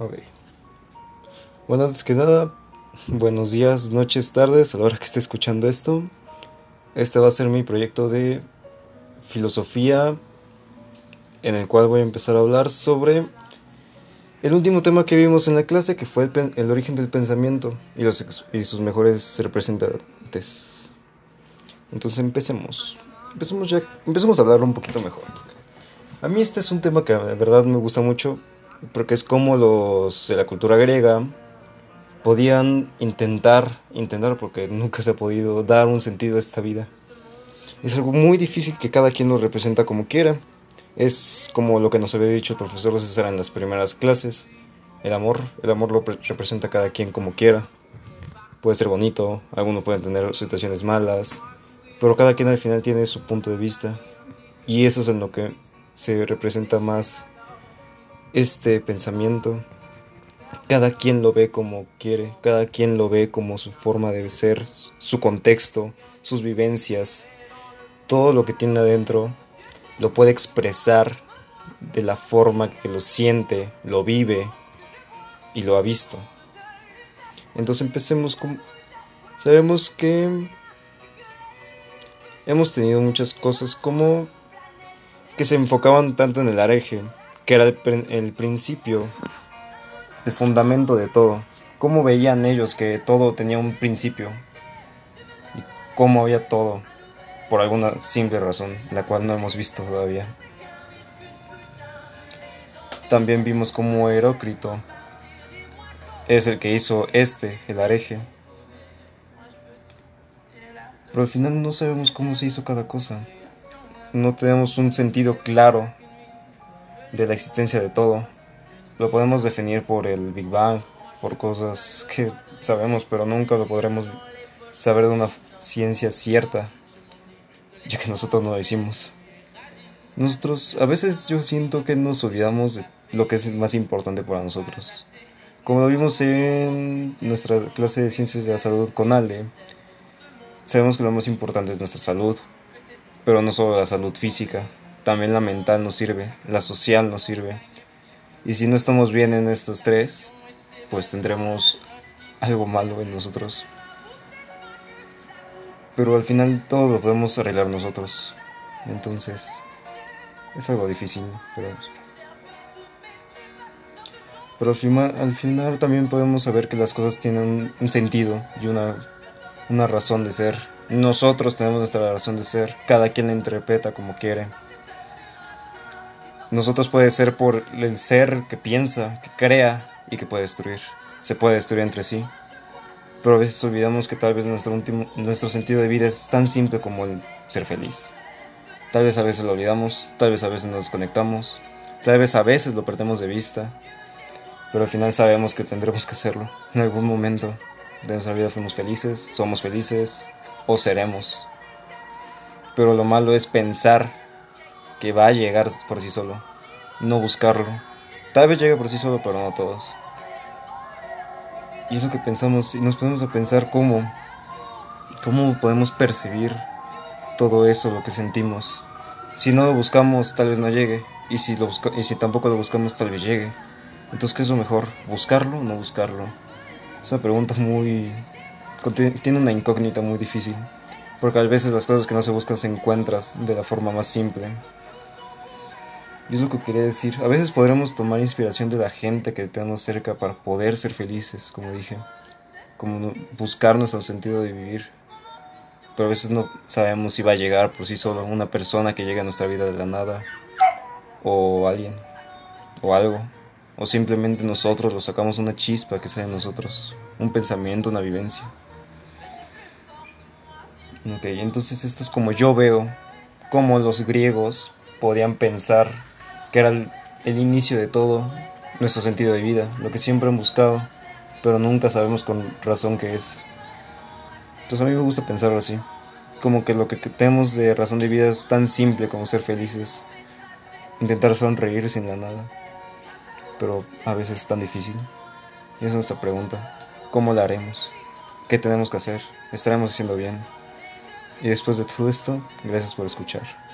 Ok. Bueno, antes que nada, buenos días, noches, tardes, a la hora que esté escuchando esto. Este va a ser mi proyecto de filosofía en el cual voy a empezar a hablar sobre el último tema que vimos en la clase, que fue el, el origen del pensamiento y, los, y sus mejores representantes. Entonces empecemos. Empecemos ya, empecemos a hablar un poquito mejor. A mí este es un tema que de verdad me gusta mucho, porque es como los de la cultura griega podían intentar, intentar porque nunca se ha podido dar un sentido a esta vida. Es algo muy difícil que cada quien lo representa como quiera. Es como lo que nos había dicho el profesor César en las primeras clases. El amor, el amor lo representa cada quien como quiera. Puede ser bonito, algunos pueden tener situaciones malas, pero cada quien al final tiene su punto de vista. Y eso es en lo que se representa más este pensamiento. Cada quien lo ve como quiere, cada quien lo ve como su forma de ser, su contexto, sus vivencias, todo lo que tiene adentro lo puede expresar de la forma que lo siente, lo vive y lo ha visto. Entonces empecemos. Sabemos que hemos tenido muchas cosas como que se enfocaban tanto en el areje, que era el, principio, el fundamento de todo. Cómo veían ellos que todo tenía un principio y cómo había todo, por alguna simple razón, la cual no hemos visto todavía. También vimos cómo Herócrito es el que hizo este, el areje. Pero al final no sabemos cómo se hizo cada cosa no tenemos un sentido claro de la existencia de todo. Lo podemos definir por el Big Bang, por cosas que sabemos, pero nunca lo podremos saber de una ciencia cierta, ya que nosotros no lo hicimos. Nosotros, a veces yo siento que nos olvidamos de lo que es más importante para nosotros. Como lo vimos en nuestra clase de ciencias de la salud con Ale, sabemos que lo más importante es nuestra salud, pero no solo la salud física, también la mental nos sirve, la social nos sirve. Y si no estamos bien en estos tres, pues tendremos algo malo en nosotros. Pero al final todo lo podemos arreglar nosotros. Entonces, es algo difícil, pero... Pero al final, al final también podemos saber que las cosas tienen un sentido y una, una razón de ser. Nosotros tenemos nuestra razón de ser, cada quien la interpreta como quiere. Nosotros puede ser por el ser que piensa, que crea y que puede destruir. Se puede destruir entre sí. Pero a veces olvidamos que tal vez nuestro, último, nuestro sentido de vida es tan simple como el ser feliz. Tal vez a veces lo olvidamos, tal vez a veces nos desconectamos, tal vez a veces lo perdemos de vista. Pero al final sabemos que tendremos que hacerlo. En algún momento de nuestra vida fuimos felices, somos felices, o seremos. Pero lo malo es pensar que va a llegar por sí solo, no buscarlo. Tal vez llegue por sí solo, pero no todos. Y eso que pensamos, y nos podemos a pensar cómo, cómo podemos percibir todo eso, lo que sentimos. Si no lo buscamos, tal vez no llegue. Y si, lo y si tampoco lo buscamos, tal vez llegue. Entonces, ¿qué es lo mejor? ¿Buscarlo o no buscarlo? Es una pregunta muy, tiene una incógnita muy difícil, porque a veces las cosas que no se buscan se encuentras de la forma más simple. Y es lo que quería decir. A veces podremos tomar inspiración de la gente que tenemos cerca para poder ser felices, como dije, como buscar nuestro sentido de vivir. Pero a veces no sabemos si va a llegar por sí solo una persona que llegue a nuestra vida de la nada, o alguien, o algo, o simplemente nosotros lo sacamos una chispa que sale de nosotros, un pensamiento, una vivencia. Ok, entonces esto es como yo veo cómo los griegos podían pensar que era el, inicio de todo nuestro sentido de vida, lo que siempre han buscado, pero nunca sabemos con razón qué es. Entonces a mí me gusta pensarlo así, como que lo que tenemos de razón de vida es tan simple como ser felices, intentar sonreír sin la nada, pero a veces es tan difícil. Y esa es nuestra pregunta, ¿cómo la haremos? ¿Qué tenemos que hacer? ¿Estaremos haciendo bien? Y después de todo esto, gracias por escuchar.